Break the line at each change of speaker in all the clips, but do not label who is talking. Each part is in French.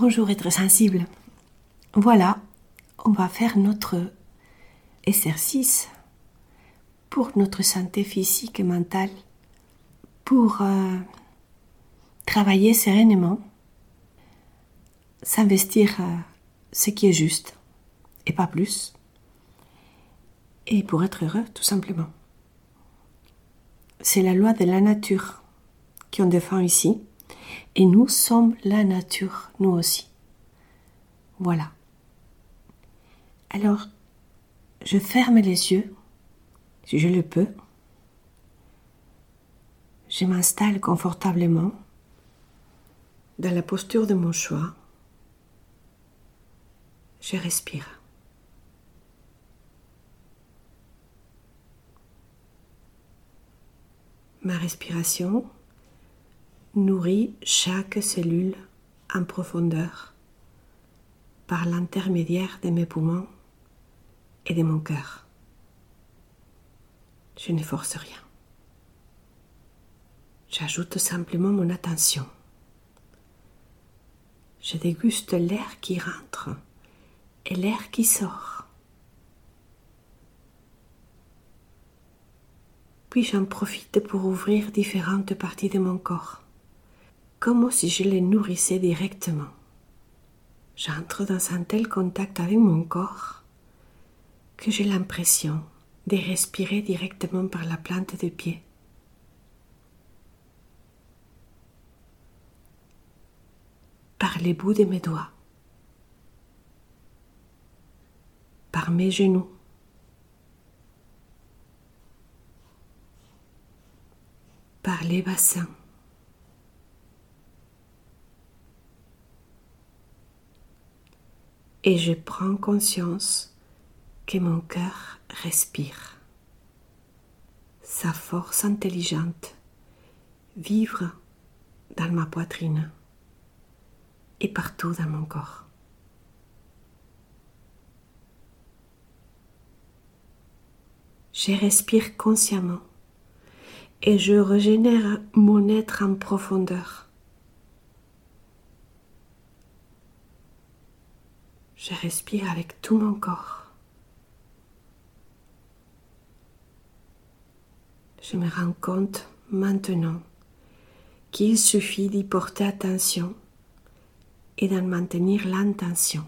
Bonjour être sensible. Voilà, on va faire notre exercice pour notre santé physique et mentale, pour euh, travailler sereinement, s'investir euh, ce qui est juste et pas plus, et pour être heureux tout simplement. C'est la loi de la nature qu'on défend ici. Et nous sommes la nature, nous aussi. Voilà. Alors, je ferme les yeux, si je le peux. Je m'installe confortablement dans la posture de mon choix. Je respire. Ma respiration nourrit chaque cellule en profondeur par l'intermédiaire de mes poumons et de mon cœur. Je ne force rien. J'ajoute simplement mon attention. Je déguste l'air qui rentre et l'air qui sort. Puis j'en profite pour ouvrir différentes parties de mon corps comme si je les nourrissais directement. J'entre dans un tel contact avec mon corps que j'ai l'impression de respirer directement par la plante des pieds. Par les bouts de mes doigts. Par mes genoux. Par les bassins. Et je prends conscience que mon cœur respire. Sa force intelligente vivre dans ma poitrine et partout dans mon corps. Je respire consciemment et je régénère mon être en profondeur. Je respire avec tout mon corps. Je me rends compte maintenant qu'il suffit d'y porter attention et d'en maintenir l'intention.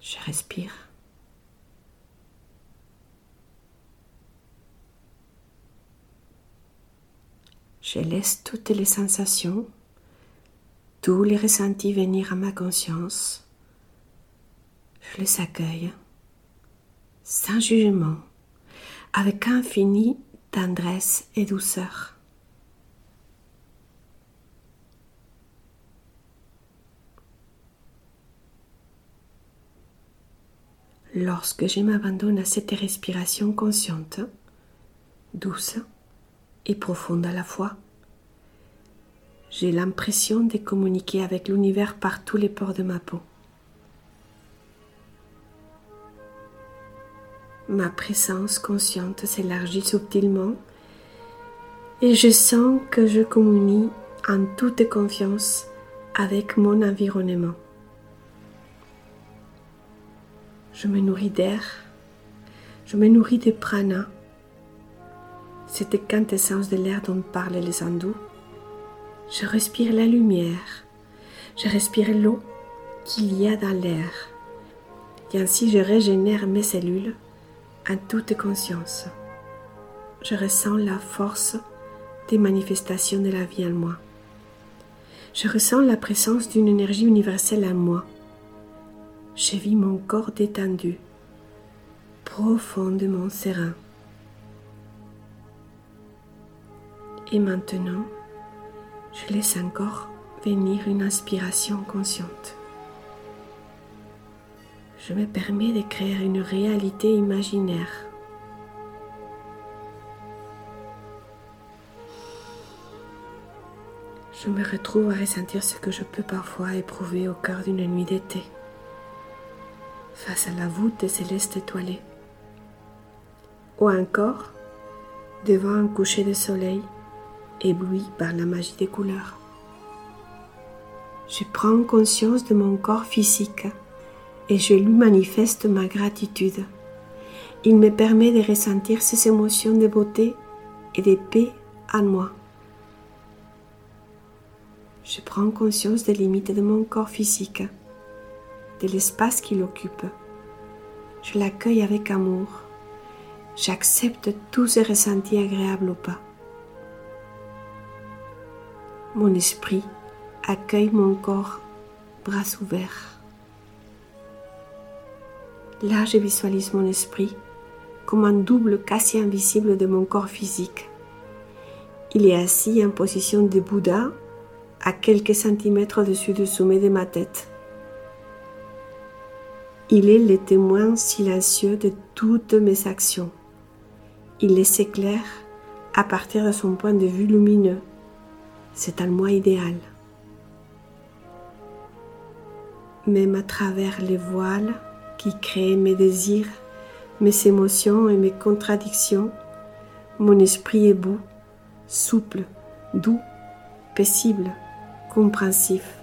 Je respire. Je laisse toutes les sensations, tous les ressentis venir à ma conscience. Je les accueille sans jugement, avec infinie tendresse et douceur. Lorsque je m'abandonne à cette respiration consciente, douce et profonde à la fois, j'ai l'impression de communiquer avec l'univers par tous les pores de ma peau. Ma présence consciente s'élargit subtilement et je sens que je communie en toute confiance avec mon environnement. Je me nourris d'air, je me nourris de prana, cette quintessence de l'air dont parlent les hindous je respire la lumière. Je respire l'eau qu'il y a dans l'air. Et ainsi je régénère mes cellules en toute conscience. Je ressens la force des manifestations de la vie en moi. Je ressens la présence d'une énergie universelle en moi. Je vis mon corps détendu, profondément serein. Et maintenant, je laisse encore venir une inspiration consciente. Je me permets de créer une réalité imaginaire. Je me retrouve à ressentir ce que je peux parfois éprouver au cœur d'une nuit d'été, face à la voûte céleste étoilée, ou encore devant un coucher de soleil ébloui par la magie des couleurs. Je prends conscience de mon corps physique et je lui manifeste ma gratitude. Il me permet de ressentir ces émotions de beauté et de paix en moi. Je prends conscience des limites de mon corps physique, de l'espace qu'il occupe. Je l'accueille avec amour. J'accepte tous ces ressentis agréables ou pas. Mon esprit accueille mon corps, bras ouverts. Là, je visualise mon esprit comme un double quasi invisible de mon corps physique. Il est assis en position de Bouddha à quelques centimètres au-dessus du sommet de ma tête. Il est le témoin silencieux de toutes mes actions. Il les éclaire à partir de son point de vue lumineux c'est un moi idéal. Même à travers les voiles qui créent mes désirs, mes émotions et mes contradictions, mon esprit est beau, souple, doux, paisible, compréhensif.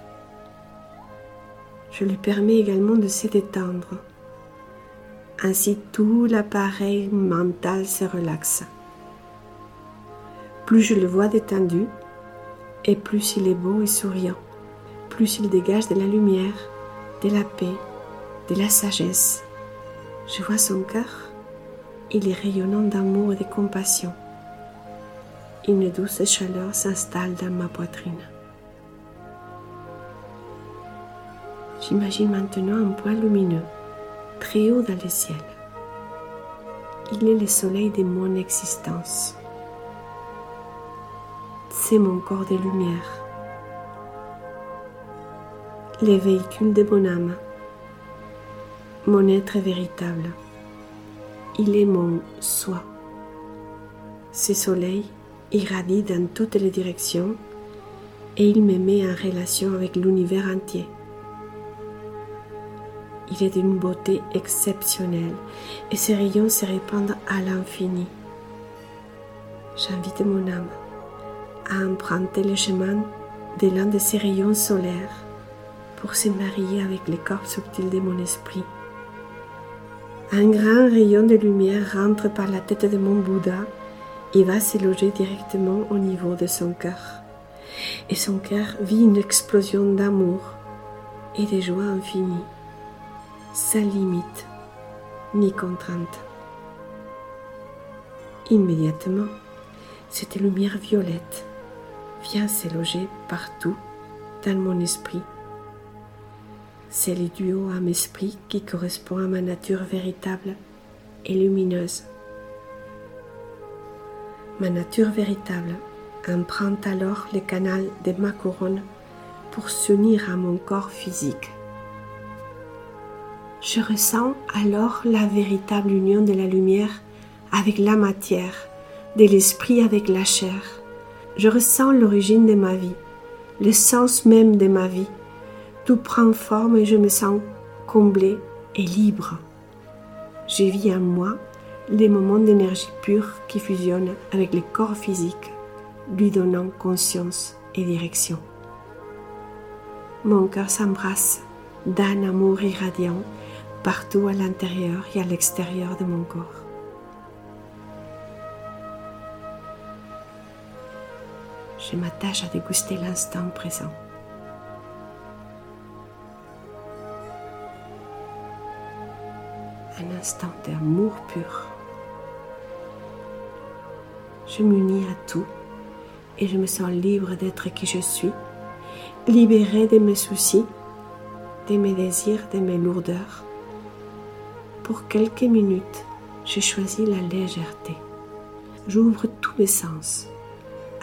Je lui permets également de se détendre. Ainsi tout l'appareil mental se relaxe. Plus je le vois détendu, et plus il est beau et souriant, plus il dégage de la lumière, de la paix, de la sagesse. Je vois son cœur, il est rayonnant d'amour et de compassion. Une douce chaleur s'installe dans ma poitrine. J'imagine maintenant un point lumineux, très haut dans le ciel. Il est le soleil de mon existence c'est mon corps de lumière. Les véhicules de mon âme. Mon être véritable. Il est mon soi. Ce soleil irradie dans toutes les directions et il me met en relation avec l'univers entier. Il est d'une beauté exceptionnelle et ses rayons se répandent à l'infini. J'invite mon âme à emprunter le chemin de l'un de ces rayons solaires pour se marier avec le corps subtil de mon esprit. Un grand rayon de lumière rentre par la tête de mon Bouddha et va se loger directement au niveau de son cœur. Et son cœur vit une explosion d'amour et de joie infinie, sans limite ni contrainte. Immédiatement, cette lumière violette vient se loger partout dans mon esprit. C'est le duo âme-esprit qui correspond à ma nature véritable et lumineuse. Ma nature véritable emprunte alors le canal de ma couronne pour s'unir à mon corps physique. Je ressens alors la véritable union de la lumière avec la matière, de l'esprit avec la chair je ressens l'origine de ma vie, l'essence même de ma vie. Tout prend forme et je me sens comblé et libre. Je vis en moi les moments d'énergie pure qui fusionnent avec le corps physique, lui donnant conscience et direction. Mon cœur s'embrasse d'un amour irradiant partout à l'intérieur et à l'extérieur de mon corps. Je m'attache à déguster l'instant présent. Un instant d'amour pur. Je m'unis à tout et je me sens libre d'être qui je suis, libérée de mes soucis, de mes désirs, de mes lourdeurs. Pour quelques minutes, je choisis la légèreté. J'ouvre tous mes sens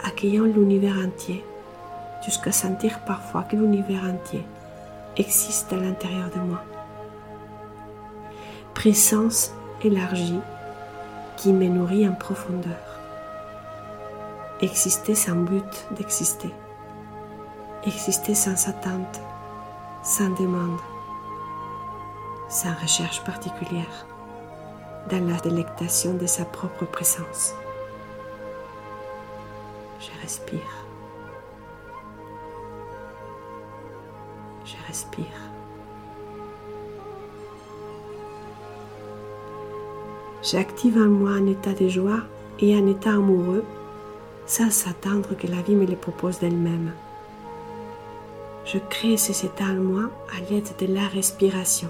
accueillant l'univers entier, jusqu'à sentir parfois que l'univers entier existe à l'intérieur de moi. Présence élargie qui me nourrit en profondeur. Exister sans but d'exister. Exister sans attente, sans demande, sans recherche particulière, dans la délectation de sa propre présence. Je respire. Je respire. J'active en moi un état de joie et un état amoureux sans s'attendre que la vie me les propose d'elle-même. Je crée ces états en moi à l'aide de la respiration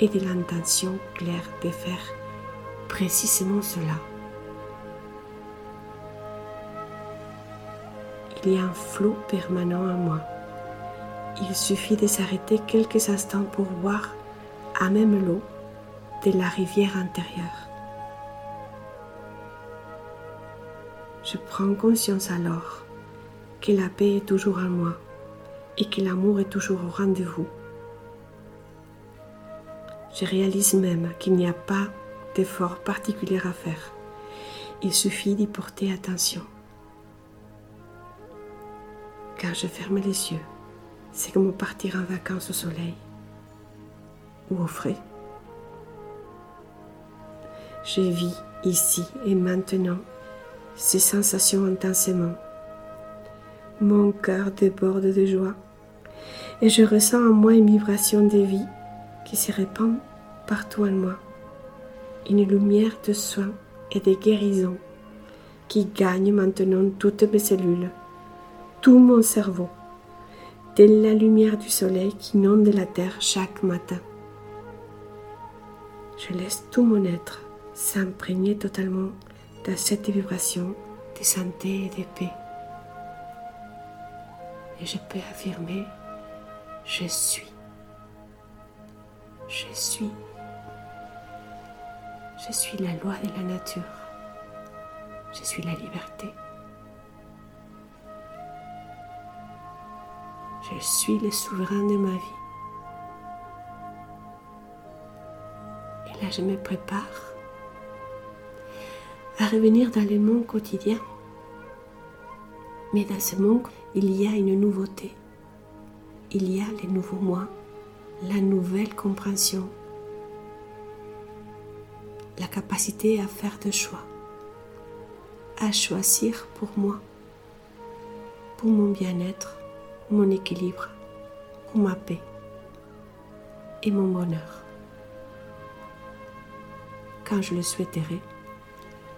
et de l'intention claire de faire précisément cela. Il y a un flot permanent en moi. Il suffit de s'arrêter quelques instants pour voir à même l'eau de la rivière intérieure. Je prends conscience alors que la paix est toujours en moi et que l'amour est toujours au rendez-vous. Je réalise même qu'il n'y a pas d'effort particulier à faire. Il suffit d'y porter attention. Je ferme les yeux, c'est comme partir en vacances au soleil ou au frais. Je vis ici et maintenant ces sensations intensément. Mon cœur déborde de joie et je ressens en moi une vibration de vie qui se répand partout en moi. Une lumière de soin et de guérison qui gagne maintenant toutes mes cellules, tout mon cerveau, telle la lumière du soleil qui inonde la terre chaque matin. Je laisse tout mon être s'imprégner totalement de cette vibration de santé et de paix. Et je peux affirmer, je suis. Je suis. Je suis la loi de la nature. Je suis la liberté. Je suis le souverain de ma vie. Et là, je me prépare à revenir dans le monde quotidien. Mais dans ce monde, il y a une nouveauté. Il y a le nouveau moi, la nouvelle compréhension, la capacité à faire des choix, à choisir pour moi, pour mon bien-être, mon équilibre, ma paix et mon bonheur. Quand je le souhaiterai,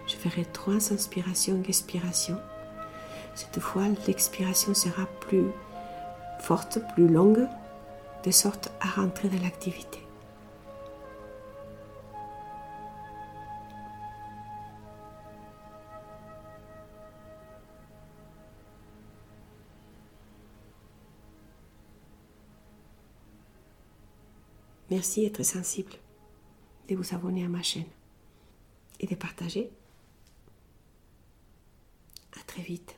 je ferai trois inspirations et expirations. Cette fois, l'expiration sera plus forte, plus longue, de sorte à rentrer dans l'activité. Merci d'être sensible, de vous abonner à ma chaîne et de partager très vite.